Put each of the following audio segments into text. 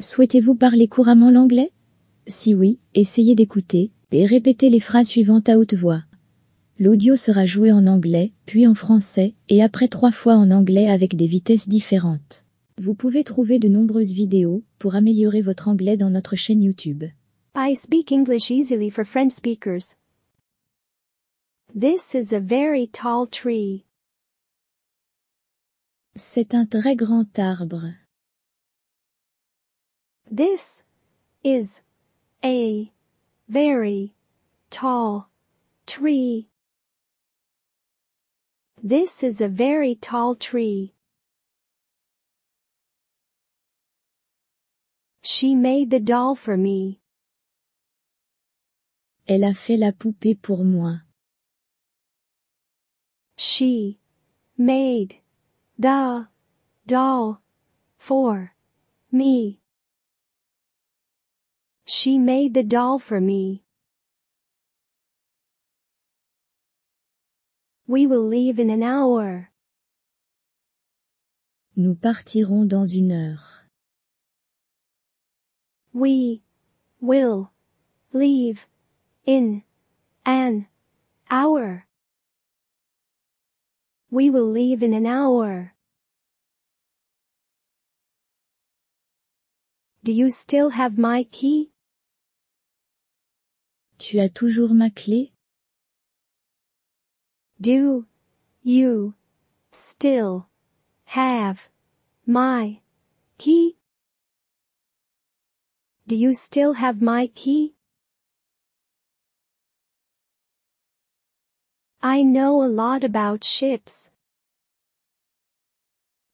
Souhaitez-vous parler couramment l'anglais? Si oui, essayez d'écouter et répétez les phrases suivantes à haute voix. L'audio sera joué en anglais, puis en français, et après trois fois en anglais avec des vitesses différentes. Vous pouvez trouver de nombreuses vidéos pour améliorer votre anglais dans notre chaîne YouTube. I speak English easily for French speakers. This is a very tall tree. C'est un très grand arbre. This is a very tall tree. This is a very tall tree. She made the doll for me. Elle a fait la poupée pour moi. She made the doll for me. She made the doll for me. We will leave in an hour. Nous partirons dans une heure. We will leave in an hour. We will leave in an hour. Do you still have my key? Tu as toujours ma clé? Do you still have my key? Do you still have my key? I know a lot about ships.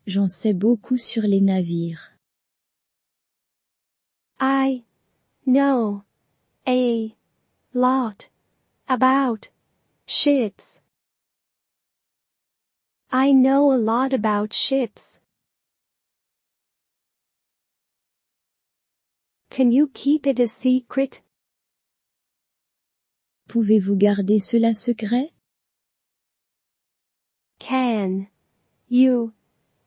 J'en sais beaucoup sur les navires. I know a lot about ships. I know a lot about ships. Can you keep it a secret? Pouvez-vous garder cela secret Can you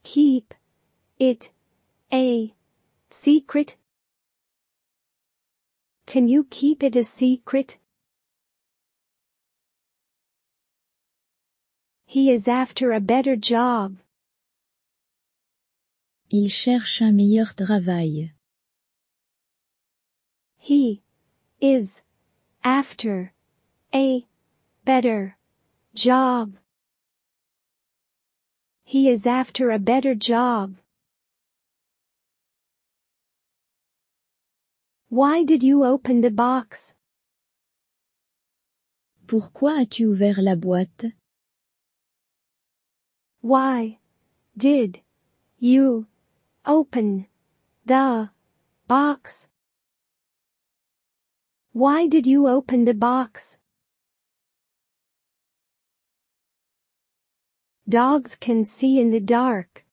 keep it a secret? Can you keep it a secret? He is after a better job. Il cherche un meilleur travail. He is after a better job. He is after a better job. Why did you open the box? Pourquoi as-tu ouvert la boîte Why did you open the box? Why did you open the box? Dogs can see in the dark.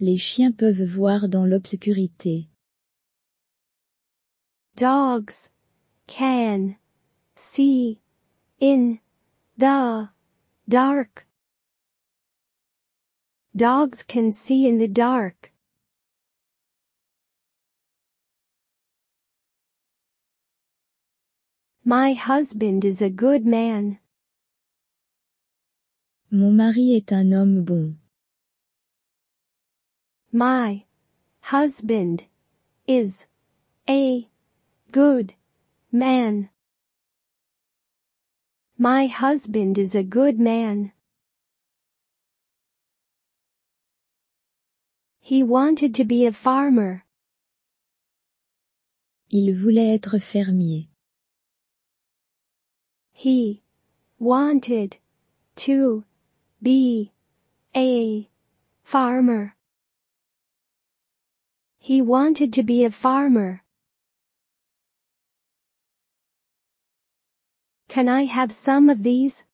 Les chiens peuvent voir dans l'obscurité. Dogs can see in the dark. Dogs can see in the dark. My husband is a good man. Mon mari est un homme bon. My husband is a good man. My husband is a good man. He wanted to be a farmer. Il voulait être fermier. He wanted to be a farmer. He wanted to be a farmer. Can I have some of these?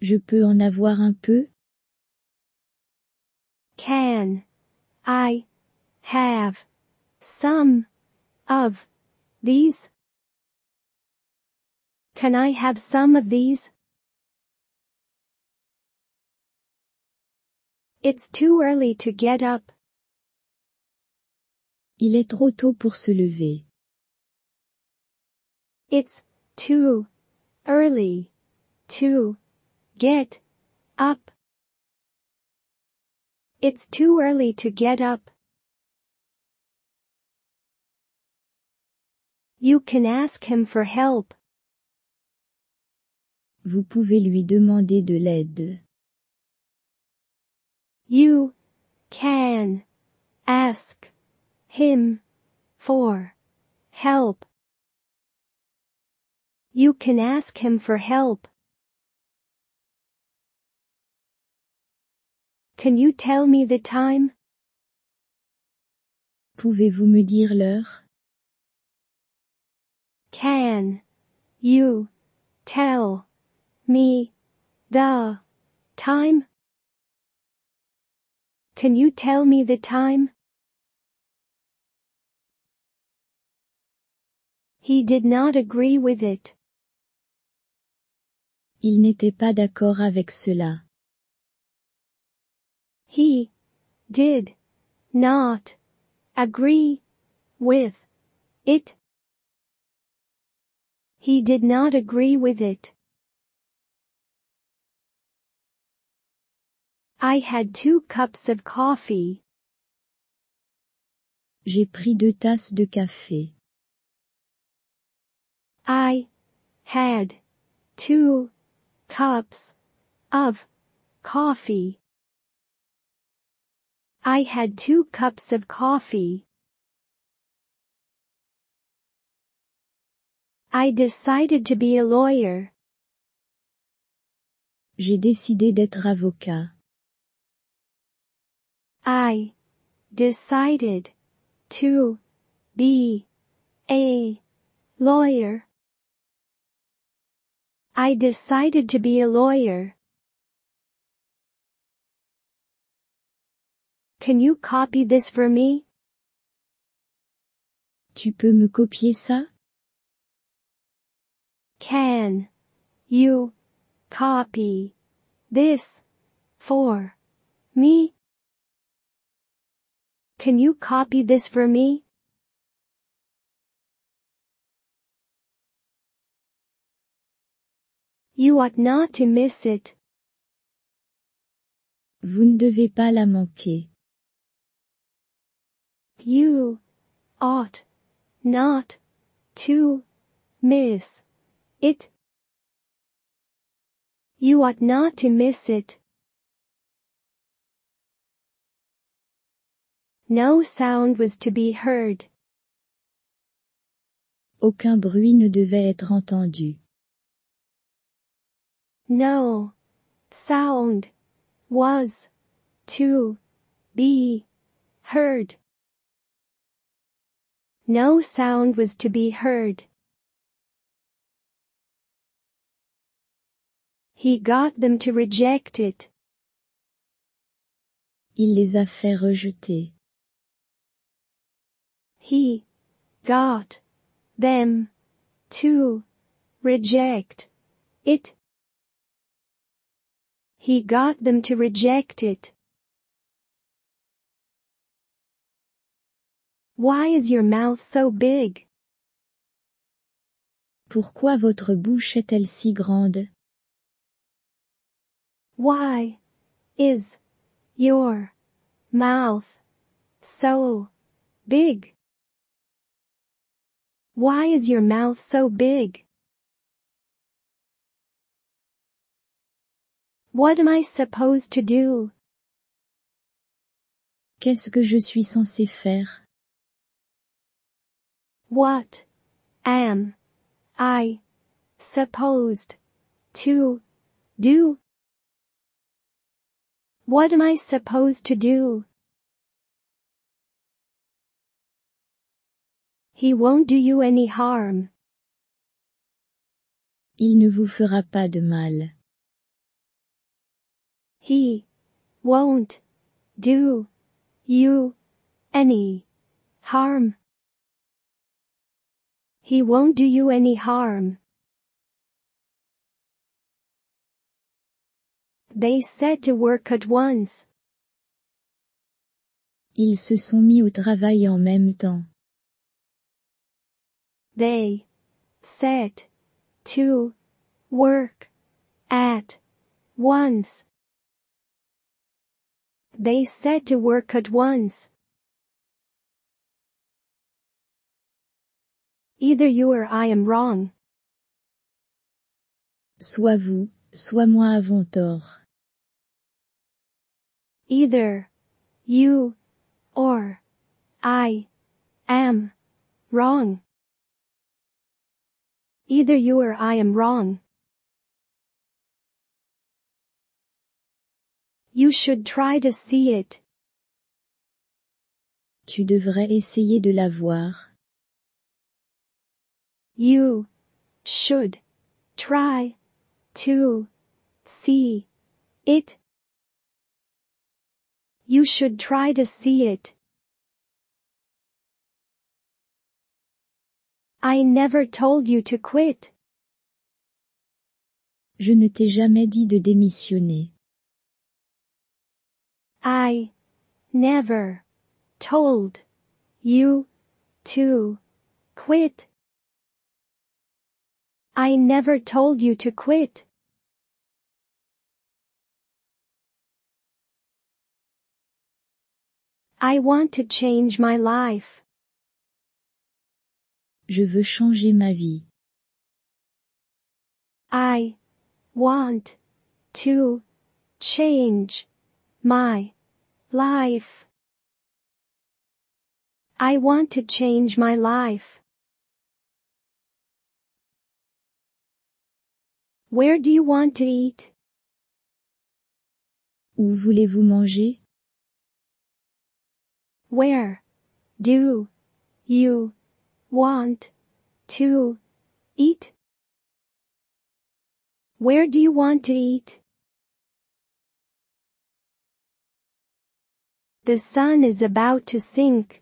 Je peux en avoir un peu Can I have some of these? Can I have some of these? It's too early to get up. Il est trop tôt pour se lever. It's too early to get up. It's too early to get up. You can ask him for help. Vous pouvez lui demander de l'aide. You can ask him for help. You can ask him for help. Can you tell me the time? Pouvez-vous me dire l'heure? Can you tell me the time? Can you tell me the time? He did not agree with it. Il n'était pas d'accord avec cela. He did not agree with it. He did not agree with it. I had two cups of coffee. J'ai pris deux tasses de café. I had two cups of coffee. I had two cups of coffee. I decided to be a lawyer. J'ai décidé d'être avocat. I decided to be a lawyer. I decided to be a lawyer. Can you copy this for me? Tu peux me copier ça? Can you copy this for me? Can you copy this for me? You ought not to miss it. Vous ne devez pas la manquer. You ought not to miss it. You ought not to miss it. No sound was to be heard. Aucun bruit ne devait être entendu. No sound was to be heard. No sound was to be heard. He got them to reject it. Il les a fait rejeter. He got them to reject it. He got them to reject it. Why is your mouth so big? Pourquoi votre bouche est-elle si grande? Why is your mouth so big? Why is your mouth so big? What am I supposed to do? Qu'est-ce que je suis censé faire? What am I supposed to do? What am I supposed to do? He won't do you any harm. Il ne vous fera pas de mal. He won't do you any harm. He won't do you any harm. They set to work at once. Ils se sont mis au travail en même temps. They set to work at once. They set to work at once. Either you or I am wrong. Soit vous, soit moi avons tort. Either you or I am wrong. Either you or I am wrong. You should try to see it. Tu devrais essayer de la voir. You should try to see it. You should try to see it. I never told you to quit. Je ne t'ai jamais dit de démissionner. I never told you to quit. I never told you to quit. I want to change my life. Je veux changer ma vie. I want to change my life. I want to change my life. Where do you want to eat? Où voulez-vous manger? Where do you want to eat? Where do you want to eat? The sun is about to sink.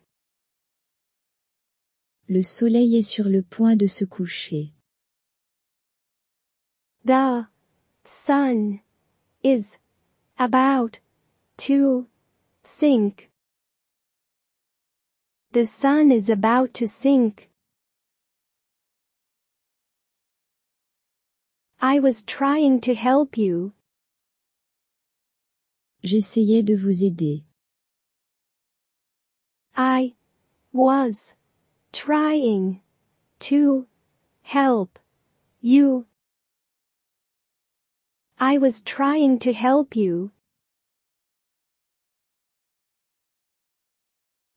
Le soleil est sur le point de se coucher. The sun is about to sink. The sun is about to sink. I was trying to help you. J'essayais de vous aider. I was trying to help you. I was trying to help you.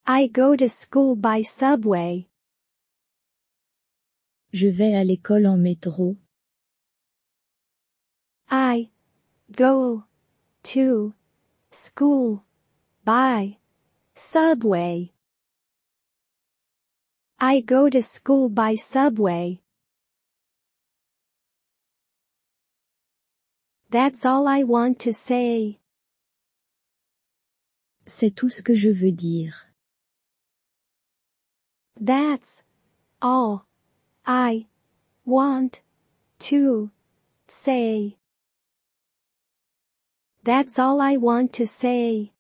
I go to school by subway. Je vais à l'école en métro. I go to school by subway. I go to school by subway. That's all I want to say. C'est tout ce que je veux dire. That's all I want to say. That's all I want to say.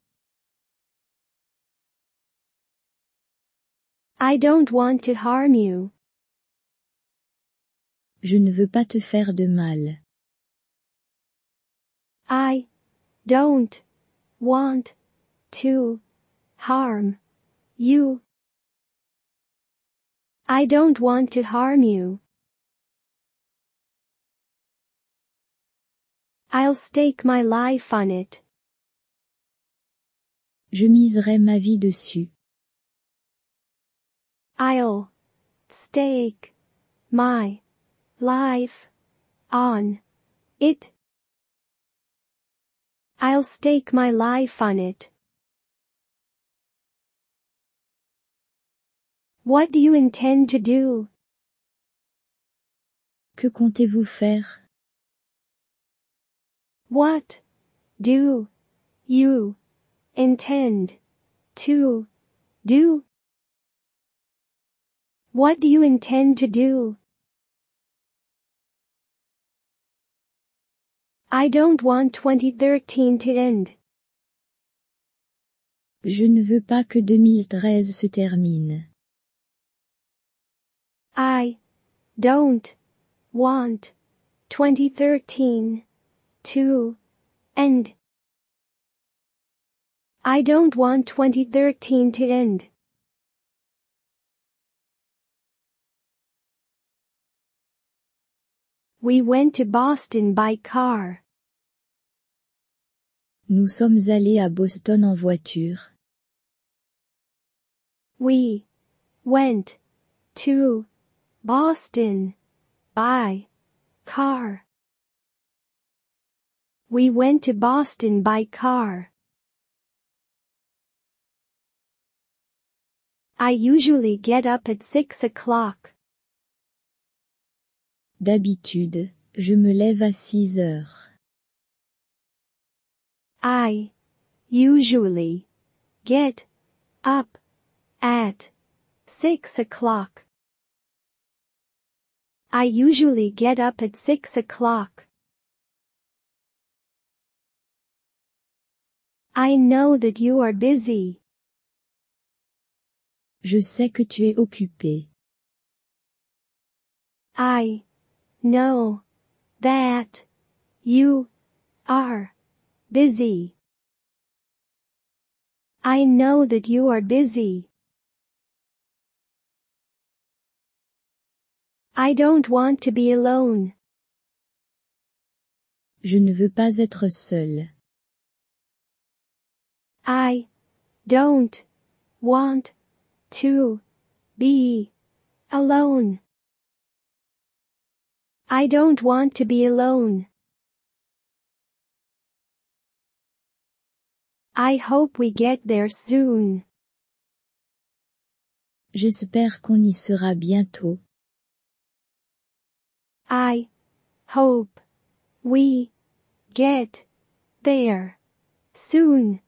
I don't want to harm you. Je ne veux pas te faire de mal. I don't want to harm you. I don't want to harm you. I'll stake my life on it. Je miserai ma vie dessus. I'll stake my life on it. I'll stake my life on it. What do you intend to do? Que comptez-vous faire? What do you intend to do? What do you intend to do? I don't want 2013 to end. Je ne veux pas que 2013 se termine. I don't want 2013 to end. I don't want 2013 to end. We went to Boston by car. Nous sommes allés à Boston en voiture. We went to Boston by car. We went to Boston by car. I usually get up at six o'clock. D'habitude, je me lève à 6 heures. I usually get up at six o'clock. I usually get up at six o'clock. I know that you are busy. Je sais que tu es occupé. I know that you are busy. I know that you are busy. I don't want to be alone. Je ne veux pas être seul. I don't want to be alone. I don't want to be alone. I hope we get there soon. J'espère qu'on y sera bientôt. I hope we get there soon.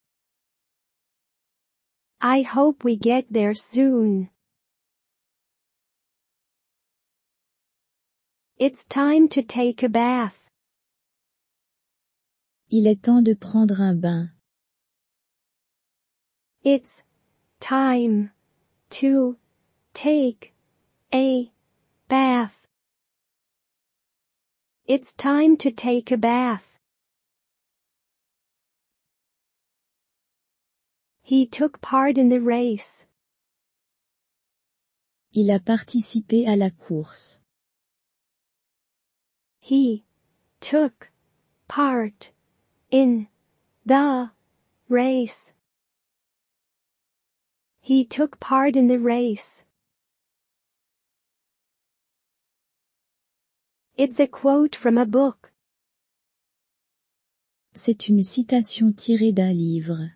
I hope we get there soon. It's time to take a bath. Il est temps de prendre un bain. It's time to take a bath. It's time to take a bath. He took part in the race. Il a participé à la course. He took part in the race. He took part in the race. It's a quote from a book. C'est une citation tirée d'un livre.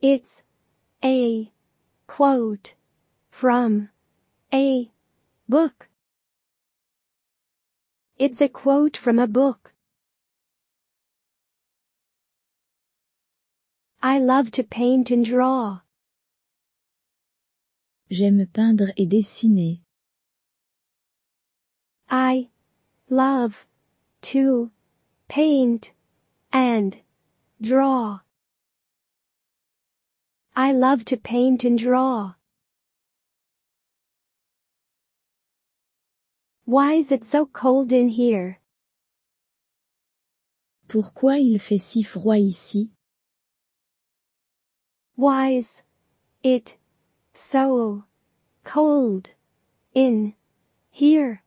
It's a quote from a book. It's a quote from a book. I love to paint and draw. J'aime peindre et dessiner. I love to paint and draw. I love to paint and draw. Why is it so cold in here? Pourquoi il fait si froid ici? Why is it so cold in here?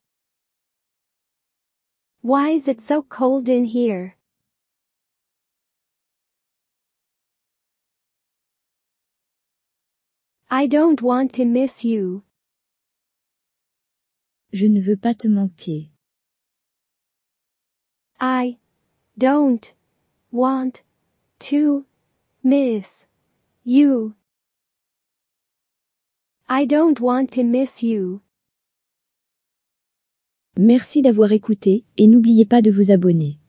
Why is it so cold in here? I don't want to miss you. Je ne veux pas te manquer. I don't want to miss you. I don't want to miss you. Merci d'avoir écouté et n'oubliez pas de vous abonner.